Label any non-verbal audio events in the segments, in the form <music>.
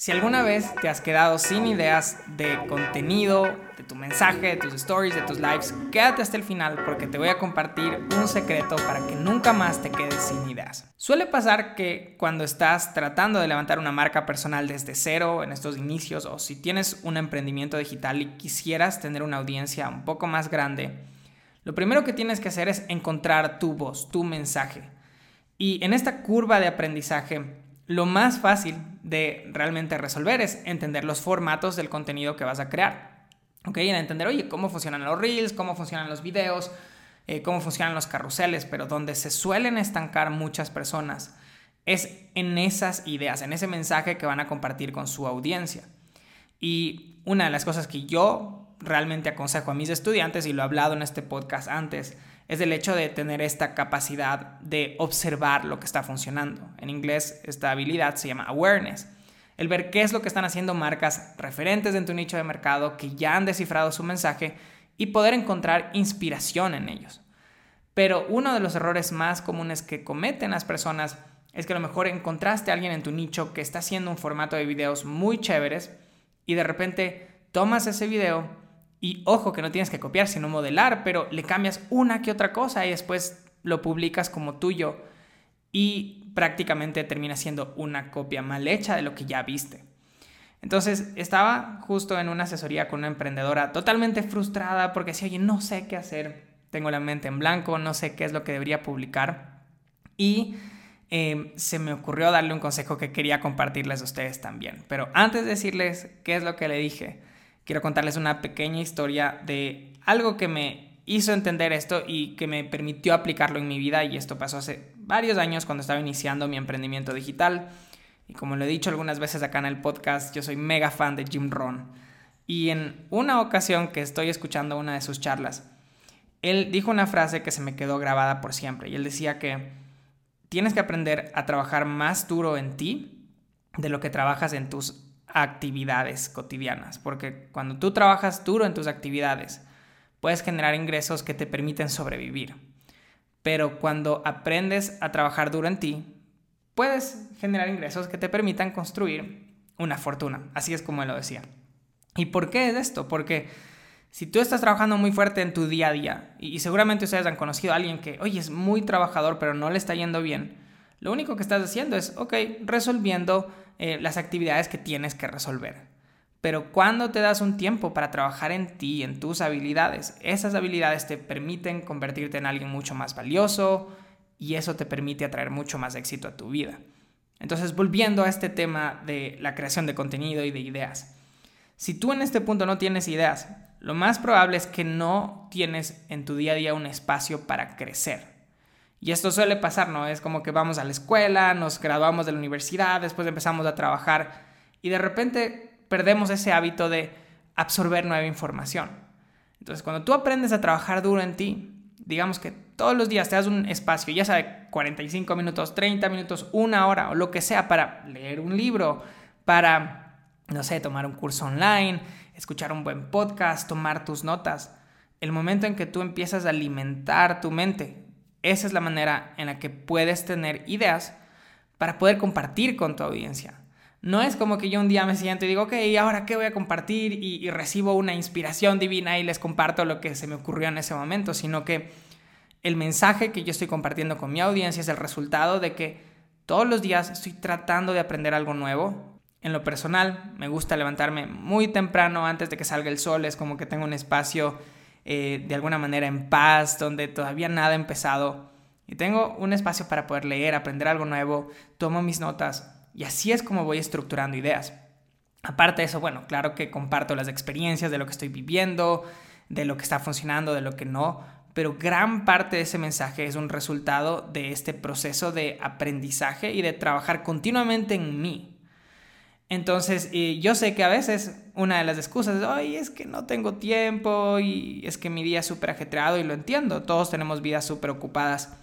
Si alguna vez te has quedado sin ideas de contenido, de tu mensaje, de tus stories, de tus lives, quédate hasta el final porque te voy a compartir un secreto para que nunca más te quedes sin ideas. Suele pasar que cuando estás tratando de levantar una marca personal desde cero en estos inicios o si tienes un emprendimiento digital y quisieras tener una audiencia un poco más grande, lo primero que tienes que hacer es encontrar tu voz, tu mensaje. Y en esta curva de aprendizaje, lo más fácil de realmente resolver es entender los formatos del contenido que vas a crear. ¿Ok? En entender, oye, cómo funcionan los reels, cómo funcionan los videos, eh, cómo funcionan los carruseles, pero donde se suelen estancar muchas personas es en esas ideas, en ese mensaje que van a compartir con su audiencia. Y una de las cosas que yo realmente aconsejo a mis estudiantes, y lo he hablado en este podcast antes, es el hecho de tener esta capacidad de observar lo que está funcionando. En inglés esta habilidad se llama awareness. El ver qué es lo que están haciendo marcas referentes en tu nicho de mercado que ya han descifrado su mensaje y poder encontrar inspiración en ellos. Pero uno de los errores más comunes que cometen las personas es que a lo mejor encontraste a alguien en tu nicho que está haciendo un formato de videos muy chéveres y de repente tomas ese video y ojo que no tienes que copiar, sino modelar, pero le cambias una que otra cosa y después lo publicas como tuyo y prácticamente termina siendo una copia mal hecha de lo que ya viste. Entonces estaba justo en una asesoría con una emprendedora totalmente frustrada porque decía, oye, no sé qué hacer, tengo la mente en blanco, no sé qué es lo que debería publicar. Y eh, se me ocurrió darle un consejo que quería compartirles a ustedes también. Pero antes de decirles qué es lo que le dije, quiero contarles una pequeña historia de algo que me hizo entender esto y que me permitió aplicarlo en mi vida y esto pasó hace varios años cuando estaba iniciando mi emprendimiento digital. Y como lo he dicho algunas veces acá en el podcast, yo soy mega fan de Jim Rohn. Y en una ocasión que estoy escuchando una de sus charlas, él dijo una frase que se me quedó grabada por siempre y él decía que tienes que aprender a trabajar más duro en ti de lo que trabajas en tus actividades cotidianas, porque cuando tú trabajas duro en tus actividades, puedes generar ingresos que te permiten sobrevivir. Pero cuando aprendes a trabajar duro en ti, puedes generar ingresos que te permitan construir una fortuna. Así es como lo decía. ¿Y por qué es esto? Porque si tú estás trabajando muy fuerte en tu día a día, y seguramente ustedes han conocido a alguien que, oye, es muy trabajador, pero no le está yendo bien, lo único que estás haciendo es, ok, resolviendo eh, las actividades que tienes que resolver. Pero cuando te das un tiempo para trabajar en ti, en tus habilidades, esas habilidades te permiten convertirte en alguien mucho más valioso y eso te permite atraer mucho más éxito a tu vida. Entonces, volviendo a este tema de la creación de contenido y de ideas. Si tú en este punto no tienes ideas, lo más probable es que no tienes en tu día a día un espacio para crecer. Y esto suele pasar, ¿no? Es como que vamos a la escuela, nos graduamos de la universidad, después empezamos a trabajar y de repente perdemos ese hábito de absorber nueva información. Entonces, cuando tú aprendes a trabajar duro en ti, digamos que todos los días te das un espacio, ya sea 45 minutos, 30 minutos, una hora o lo que sea para leer un libro, para, no sé, tomar un curso online, escuchar un buen podcast, tomar tus notas. El momento en que tú empiezas a alimentar tu mente esa es la manera en la que puedes tener ideas para poder compartir con tu audiencia. No es como que yo un día me siento y digo, ok, ahora qué voy a compartir? Y, recibo una inspiración divina y les comparto lo que se me ocurrió en ese momento, sino que el mensaje que yo estoy compartiendo con mi audiencia es el resultado de que todos los días estoy tratando de aprender algo nuevo. En lo personal, me gusta levantarme muy temprano antes de que salga el sol, es como que tengo un espacio eh, de alguna manera en paz, donde todavía nada ha empezado. Y tengo un espacio para poder leer, aprender algo nuevo, tomo mis notas y así es como voy estructurando ideas. Aparte de eso, bueno, claro que comparto las experiencias de lo que estoy viviendo, de lo que está funcionando, de lo que no, pero gran parte de ese mensaje es un resultado de este proceso de aprendizaje y de trabajar continuamente en mí. Entonces, yo sé que a veces una de las excusas es, ay, es que no tengo tiempo y es que mi día es súper ajetreado y lo entiendo, todos tenemos vidas súper ocupadas,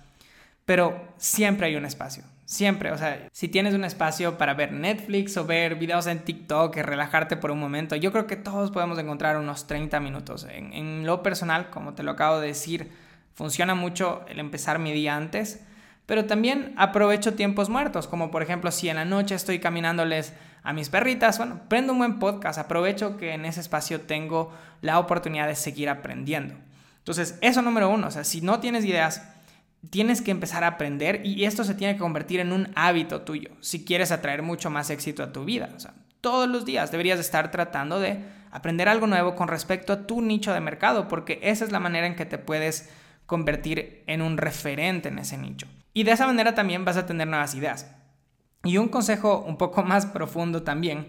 pero siempre hay un espacio, siempre, o sea, si tienes un espacio para ver Netflix o ver videos en TikTok relajarte por un momento, yo creo que todos podemos encontrar unos 30 minutos. En, en lo personal, como te lo acabo de decir, funciona mucho el empezar mi día antes, pero también aprovecho tiempos muertos, como por ejemplo si en la noche estoy caminándoles a mis perritas, bueno, prendo un buen podcast, aprovecho que en ese espacio tengo la oportunidad de seguir aprendiendo. Entonces, eso número uno, o sea, si no tienes ideas, tienes que empezar a aprender y esto se tiene que convertir en un hábito tuyo si quieres atraer mucho más éxito a tu vida. O sea, todos los días deberías estar tratando de aprender algo nuevo con respecto a tu nicho de mercado, porque esa es la manera en que te puedes convertir en un referente en ese nicho. Y de esa manera también vas a tener nuevas ideas. Y un consejo un poco <laughs> más profundo también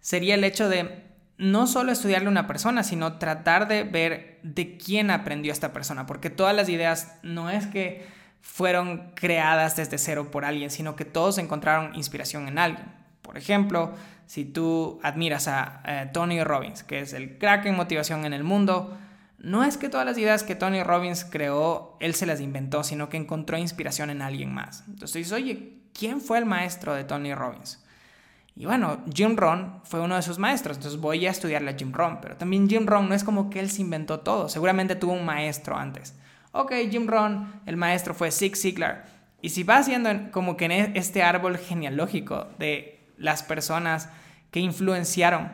sería el hecho de no solo estudiarle a una persona, sino tratar de ver de quién aprendió esta persona, porque todas las ideas no es que fueron creadas desde cero por alguien, sino que todos encontraron inspiración en alguien. Por ejemplo, si tú admiras a eh, Tony Robbins, que es el crack en motivación en el mundo, no es que todas las ideas que Tony Robbins creó, él se las inventó, sino que encontró inspiración en alguien más. Entonces dices, oye, ¿quién fue el maestro de Tony Robbins? Y bueno, Jim Rohn fue uno de sus maestros, entonces voy a estudiarle a Jim Rohn, pero también Jim Rohn no es como que él se inventó todo, seguramente tuvo un maestro antes. Ok, Jim Rohn, el maestro fue Zig Ziglar. Y si vas viendo como que en e-, este árbol genealógico de las personas que influenciaron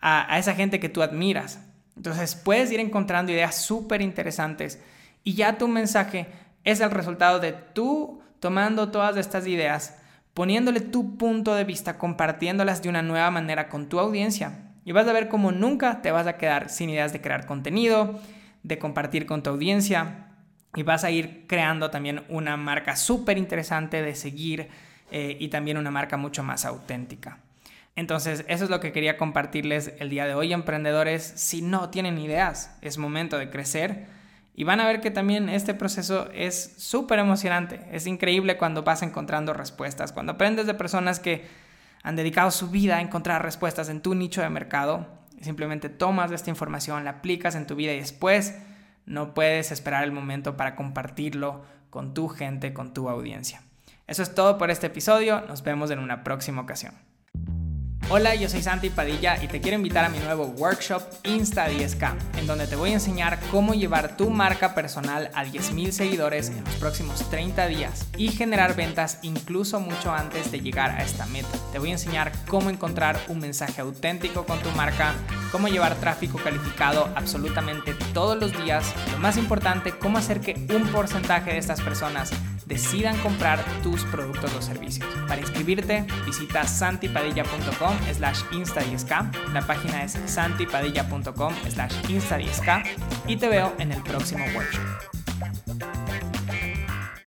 a esa gente que tú admiras, entonces puedes ir encontrando ideas súper interesantes y ya tu mensaje es el resultado de tú tomando todas estas ideas, poniéndole tu punto de vista, compartiéndolas de una nueva manera con tu audiencia. Y vas a ver cómo nunca te vas a quedar sin ideas de crear contenido, de compartir con tu audiencia. Y vas a ir creando también una marca súper interesante de seguir eh, y también una marca mucho más auténtica. Entonces, eso es lo que quería compartirles el día de hoy, emprendedores. Si no tienen ideas, es momento de crecer y van a ver que también este proceso es súper emocionante. Es increíble cuando vas encontrando respuestas, cuando aprendes de personas que han dedicado su vida a encontrar respuestas en tu nicho de mercado. Simplemente tomas esta información, la aplicas en tu vida y después no puedes esperar el momento para compartirlo con tu gente, con tu audiencia. Eso es todo por este episodio. Nos vemos en una próxima ocasión. Hola, yo soy Santi Padilla y te quiero invitar a mi nuevo workshop Insta 10K, en donde te voy a enseñar cómo llevar tu marca personal a 10.000 seguidores en los próximos 30 días y generar ventas incluso mucho antes de llegar a esta meta. Te voy a enseñar cómo encontrar un mensaje auténtico con tu marca, cómo llevar tráfico calificado absolutamente todos los días, lo más importante, cómo hacer que un porcentaje de estas personas decidan comprar tus productos o servicios. Para inscribirte, visita santipadilla.com slash insta10k. La página es santipadilla.com slash insta10k y te veo en el próximo workshop.